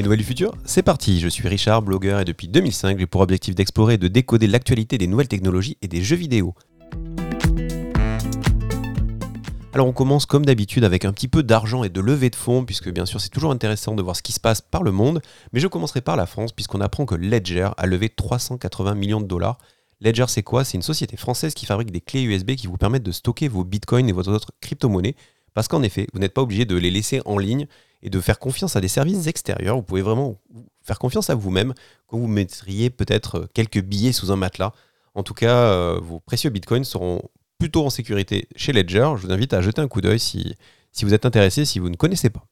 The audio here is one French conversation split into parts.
Les nouvelles du futur, c'est parti. Je suis Richard, blogueur et depuis 2005, j'ai pour objectif d'explorer et de décoder l'actualité des nouvelles technologies et des jeux vidéo. Alors on commence comme d'habitude avec un petit peu d'argent et de levée de fonds, puisque bien sûr c'est toujours intéressant de voir ce qui se passe par le monde, mais je commencerai par la France, puisqu'on apprend que Ledger a levé 380 millions de dollars. Ledger c'est quoi? C'est une société française qui fabrique des clés USB qui vous permettent de stocker vos bitcoins et vos autres crypto-monnaies, parce qu'en effet, vous n'êtes pas obligé de les laisser en ligne et de faire confiance à des services extérieurs. Vous pouvez vraiment faire confiance à vous-même quand vous mettriez peut-être quelques billets sous un matelas. En tout cas, euh, vos précieux bitcoins seront plutôt en sécurité chez Ledger. Je vous invite à jeter un coup d'œil si, si vous êtes intéressé, si vous ne connaissez pas.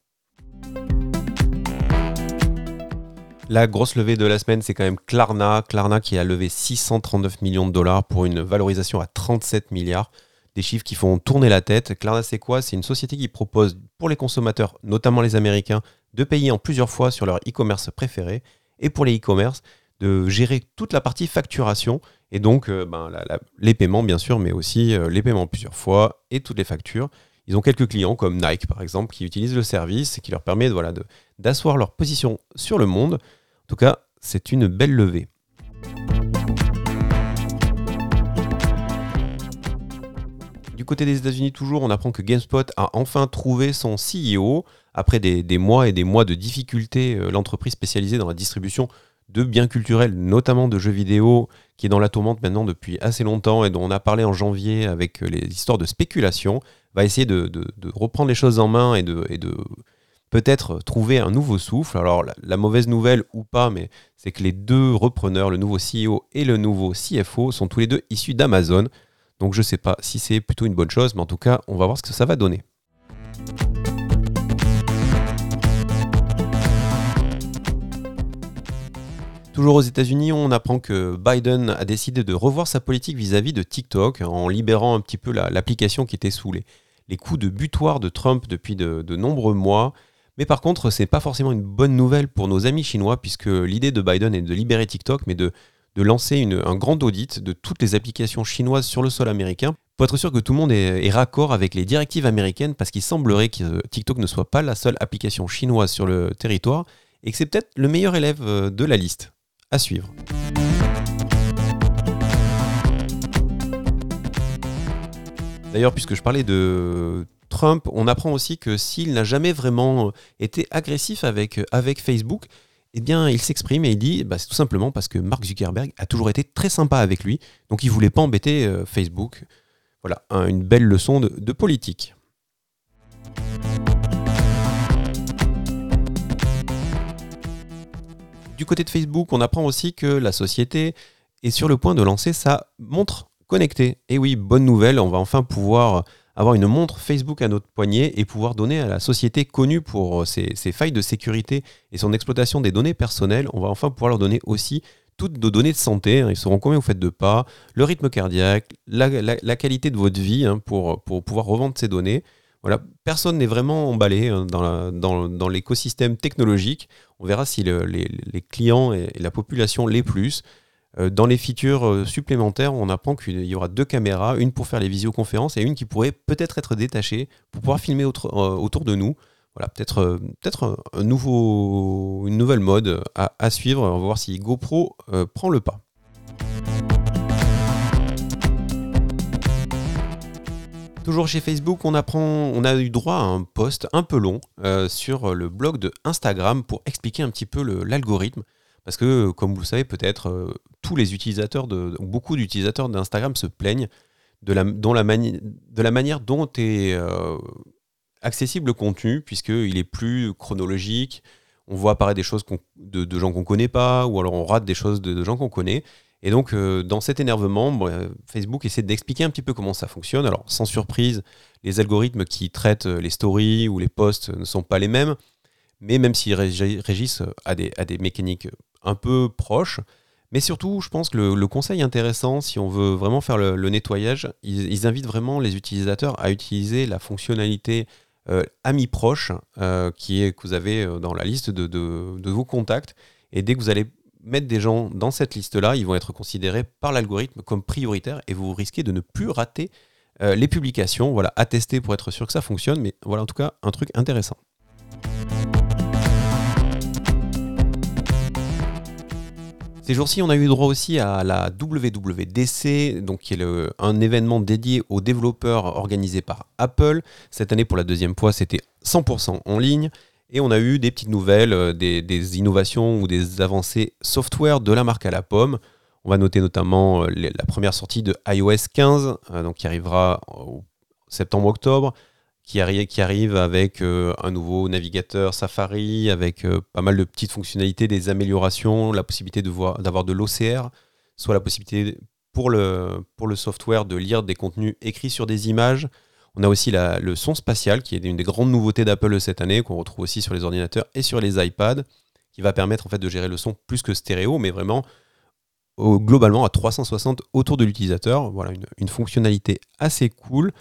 La grosse levée de la semaine, c'est quand même Klarna. Klarna qui a levé 639 millions de dollars pour une valorisation à 37 milliards des chiffres qui font tourner la tête. Klarna, c'est quoi? C'est une société qui propose pour les consommateurs, notamment les Américains, de payer en plusieurs fois sur leur e-commerce préféré et pour les e-commerce de gérer toute la partie facturation et donc euh, ben, les paiements bien sûr, mais aussi euh, les paiements plusieurs fois et toutes les factures. Ils ont quelques clients comme Nike par exemple qui utilisent le service et qui leur permet voilà, d'asseoir leur position sur le monde. En tout cas, c'est une belle levée. Côté des États-Unis, toujours, on apprend que GameSpot a enfin trouvé son CEO. Après des, mois et des mois de difficultés, euh, l'entreprise spécialisée dans la distribution de biens culturels, notamment de jeux vidéo, qui est dans la tourmente maintenant depuis assez longtemps et dont on a parlé en janvier avec euh, les histoires de spéculation, va essayer de, reprendre les choses en main et de, peut-être trouver un nouveau souffle. Alors la, mauvaise nouvelle ou pas, mais c'est que les deux repreneurs, le nouveau CEO et le nouveau CFO, sont tous les deux issus d'Amazon. Donc je ne sais pas si c'est plutôt une bonne chose, mais en tout cas, on va voir ce que ça va donner. Toujours aux États-Unis, on apprend que Biden a décidé de revoir sa politique vis-à-vis de TikTok en libérant un petit peu l'application qui était sous les, coups de butoir de Trump depuis de, de nombreux mois. Mais par contre, ce n'est pas forcément une bonne nouvelle pour nos amis chinois, puisque l'idée de Biden est de libérer TikTok, mais de de lancer un grand audit de toutes les applications chinoises sur le sol américain pour être sûr que tout le monde est, raccord avec les directives américaines parce qu'il semblerait que TikTok ne soit pas la seule application chinoise sur le territoire et que c'est peut-être le meilleur élève euh, de la liste. À suivre. D'ailleurs, puisque je parlais de Trump, on apprend aussi que s'il n'a jamais vraiment été agressif avec, avec Facebook, eh bien, il s'exprime et il dit bah, c'est tout simplement parce que Mark Zuckerberg a toujours été très sympa avec lui, donc il voulait pas embêter euh, Facebook. Voilà, une belle leçon de, politique. Du côté de Facebook, on apprend aussi que la société est sur le point de lancer sa montre connectée. Et oui, bonne nouvelle, on va enfin pouvoir avoir une montre Facebook à notre poignet et pouvoir donner à la société connue pour ses, failles de sécurité et son exploitation des données personnelles, on va enfin pouvoir leur donner aussi toutes nos données de santé. Hein. Ils sauront combien vous faites de pas, le rythme cardiaque, la, qualité de votre vie hein, pour, pour pouvoir revendre ces données. Voilà, personne n'est vraiment emballé hein, dans, l'écosystème technologique. On verra si les, clients et, la population les plus. Euh, dans les features euh, supplémentaires, on apprend qu'il y aura deux caméras, une pour faire les visioconférences et une qui pourrait peut-être être détachée pour pouvoir filmer euh, autour de nous. Voilà, peut-être nouveau, une nouvelle mode à, suivre. On va voir si GoPro prend le pas. Toujours chez Facebook, on apprend, on a eu droit à un post un peu long sur le blog de Instagram pour expliquer un petit peu l'algorithme. Parce que, comme vous le savez, peut-être tous les utilisateurs, de, beaucoup d'utilisateurs d'Instagram se plaignent de la, la de la manière dont est euh, accessible le contenu, puisqu'il est plus chronologique. On voit apparaître des choses de, gens qu'on ne connaît pas, ou alors on rate des choses de, gens qu'on connaît. Et donc, euh, dans cet énervement, Facebook essaie d'expliquer un petit peu comment ça fonctionne. Alors, sans surprise, les algorithmes qui traitent les stories ou les posts ne sont pas les mêmes, mais même s'ils régissent à des, à des mécaniques un peu proche. Mais surtout, je pense que le, conseil intéressant, si on veut vraiment faire le, nettoyage, ils, invitent vraiment les utilisateurs à utiliser la fonctionnalité euh, Amis proches, euh, qui est que vous avez euh, dans la liste de, vos contacts. Et dès que vous allez mettre des gens dans cette liste-là, ils vont être considérés par l'algorithme comme prioritaires et vous risquez de ne plus rater les publications. Voilà, à pour être sûr que ça fonctionne. Mais voilà en tout cas un truc intéressant. Ces jours-ci, on a eu droit aussi à la WWDC, donc qui est un événement dédié aux développeurs organisé par Apple. Cette année, pour la deuxième fois, c'était 100% en ligne. Et on a eu des petites nouvelles, euh, des, innovations ou des avancées software de la marque à la pomme. On va noter notamment euh, la première sortie de iOS 15, euh, qui arrivera septembre-octobre, qui, arrive avec un nouveau navigateur Safari, avec pas mal de petites fonctionnalités, des améliorations, la possibilité d'avoir de l'OCR, soit la possibilité pour le, pour le software de lire des contenus écrits sur des images, on a aussi le son spatial, qui est une des grandes nouveautés d'Apple cette année, qu'on retrouve aussi sur les ordinateurs et sur les iPads, qui va permettre en fait de gérer le son plus que stéréo, mais vraiment globalement à 360 autour de l'utilisateur. Voilà, une, fonctionnalité assez cool.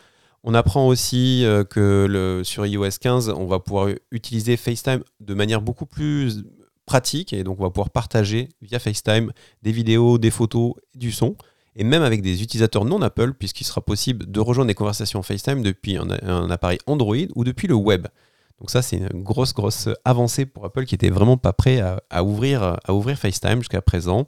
On apprend aussi euh, que sur iOS 15, on va pouvoir utiliser FaceTime de manière beaucoup plus pratique, et donc on va pouvoir partager via FaceTime des vidéos, des photos, du son et même avec des utilisateurs non Apple, puisqu'il sera possible de rejoindre des conversations FaceTime depuis un, appareil Android ou depuis le web. Donc ça, c'est une grosse, grosse avancée pour Apple qui était vraiment pas prêt à ouvrir FaceTime jusqu'à présent.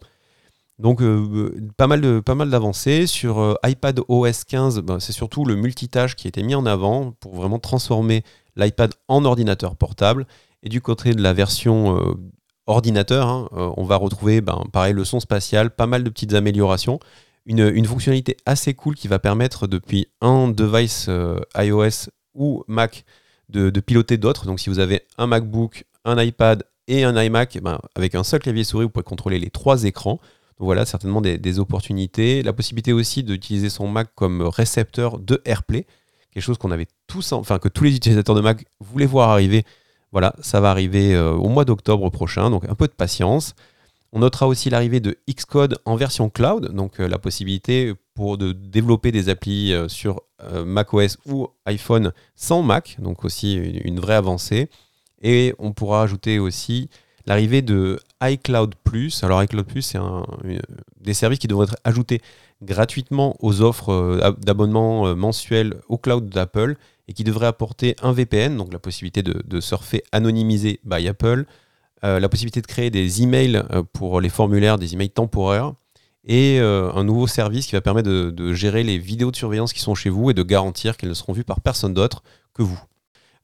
Donc euh, pas mal de pas mal d'avancées sur euh, iPad OS 15. Ben, c'est surtout le multitâche qui a été mis en avant pour vraiment transformer l'iPad en ordinateur portable. Et du côté de la version euh, ordinateur, hein, on va retrouver ben, pareil le son spatial, pas mal de petites améliorations une, fonctionnalité assez cool qui va permettre depuis un device euh, iOS ou Mac de, piloter d'autres. Donc si vous avez un MacBook, un iPad et un iMac, ben, avec un seul clavier souris, vous pouvez contrôler les trois écrans. Voilà, certainement des, opportunités. La possibilité aussi d'utiliser son Mac comme récepteur de AirPlay, quelque chose qu'on avait tous, enfin que tous les utilisateurs de Mac voulaient voir arriver. Voilà, ça va arriver euh, au mois d'octobre prochain, donc un peu de patience. On notera aussi l'arrivée de Xcode en version cloud, donc euh, la possibilité pour de développer des applis euh, sur macOS ou iPhone sans Mac, donc aussi une, vraie avancée. Et on pourra ajouter aussi l'arrivée de iCloud Plus. Alors iCloud Plus, c'est un, des services qui devraient être ajoutés gratuitement aux offres d'abonnement mensuel au cloud d'Apple et qui devraient apporter un VPN, donc la possibilité de, surfer anonymisé by Apple, euh, la possibilité de créer des emails euh, pour les formulaires, des emails temporaires, et euh, un nouveau service qui va permettre de, gérer les vidéos de surveillance qui sont chez vous et de garantir qu'elles ne seront vues par personne d'autre que vous.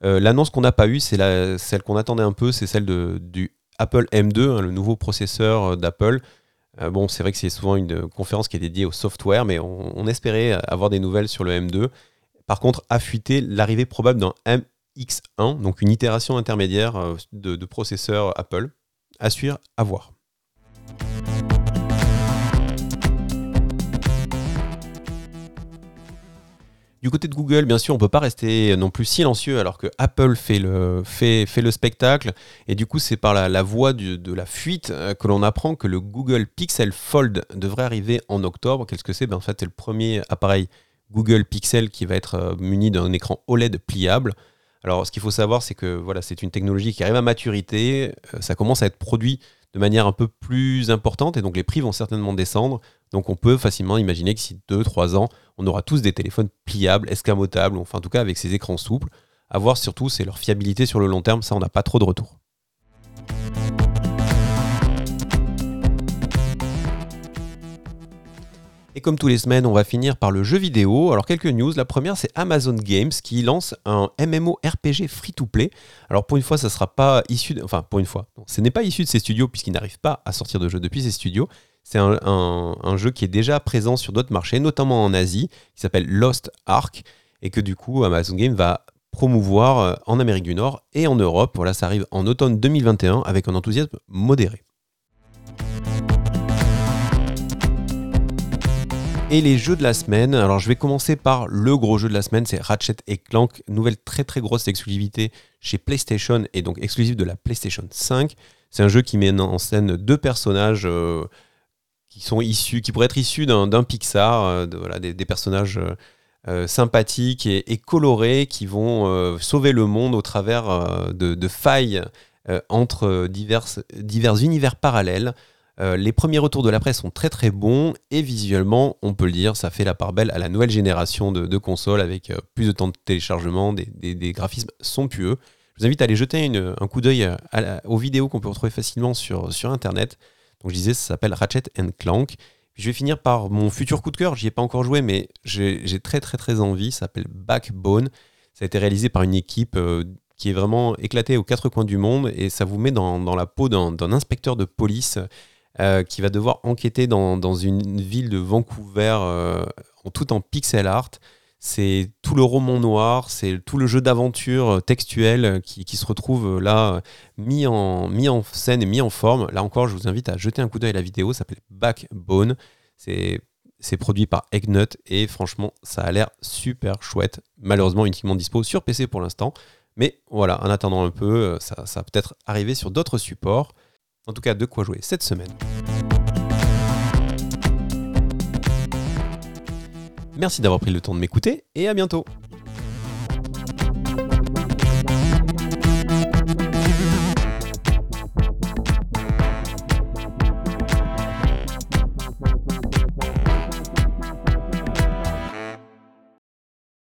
L'annonce qu'on n'a pas eue, c'est celle qu'on attendait un peu, c'est celle de, du Apple M2, hein, le nouveau processeur d'Apple. bon, c'est vrai que c'est souvent une conférence qui est dédiée au software, mais on, espérait avoir des nouvelles sur le M2. Par contre, a fuité l'arrivée probable d'un M X1, donc une itération intermédiaire euh, de, processeur Apple. À suivre, à voir. Du côté de Google, bien sûr, on ne peut pas rester non plus silencieux alors que Apple fait le, spectacle. Et du coup, c'est par la, voie de la fuite euh, que l'on apprend que le Google Pixel Fold devrait arriver en octobre. Qu'est-ce que c'est? Ben, En fait, c'est le premier appareil Google Pixel qui va être euh, muni d'un écran OLED pliable. Alors, ce qu'il faut savoir, c'est que voilà, c'est une technologie qui arrive à maturité, euh, ça commence à être produit de manière un peu plus importante et donc les prix vont certainement descendre. Donc, on peut facilement imaginer que si 2-3 ans, on aura tous des téléphones pliables, escamotables, enfin en tout cas avec ces écrans souples. À voir surtout, c'est leur fiabilité sur le long terme, ça, on n'a pas trop de retour. Et comme tous les semaines, on va finir par le jeu vidéo. Alors quelques news. La première, c'est Amazon Games qui lance un MMORPG free-to-play. Alors pour une fois, ça sera pas issu, enfin pour une fois, ce n'est pas issu de ces studios puisqu'ils n'arrivent pas à sortir de jeux depuis ces studios. C'est un, jeu qui est déjà présent sur d'autres marchés, notamment en Asie, qui s'appelle Lost Ark, et que du coup Amazon Games va promouvoir euh, en Amérique du Nord et en Europe. Voilà, ça arrive en automne 2021 avec un enthousiasme modéré. Et les jeux de la semaine, alors je vais commencer par le gros jeu de la semaine, c'est Ratchet Clank, nouvelle très très grosse exclusivité chez PlayStation et donc exclusive de la PlayStation 5. C'est un jeu qui met en scène deux personnages euh, qui sont issus, qui pourraient être issus d'un Pixar, euh, voilà, des, personnages euh, sympathiques et, colorés qui vont sauver le monde au travers de, failles entre divers, divers univers parallèles. Euh, les premiers retours de la presse sont très très bons et visuellement, on peut le dire, ça fait la part belle à la nouvelle génération de, consoles avec euh, plus de temps de téléchargement, des, graphismes somptueux. Je vous invite à aller jeter un coup d'œil aux vidéos qu'on peut retrouver facilement sur, sur Internet. Donc je disais, ça s'appelle Ratchet Clank. je vais finir par mon futur coup de cœur. J'y ai pas encore joué, mais j'ai très très très envie. Ça s'appelle Backbone. Ça a été réalisé par une équipe euh, qui est vraiment éclatée aux quatre coins du monde et ça vous met dans, la peau d'un inspecteur de police euh, qui va devoir enquêter dans, une ville de Vancouver en tout en pixel art. C'est tout le roman noir, c'est tout le jeu d'aventure textuel qui, se retrouve là mis en, scène et mis en forme. Là encore, je vous invite à jeter un coup d'œil à la vidéo, ça s'appelle Backbone. C'est produit par Eggnut et franchement, ça a l'air super chouette. Malheureusement, uniquement dispo sur PC pour l'instant. Mais voilà, en attendant un peu, ça va peut-être arriver sur d'autres supports. En tout cas, de quoi jouer cette semaine. Merci d'avoir pris le temps de m'écouter et à bientôt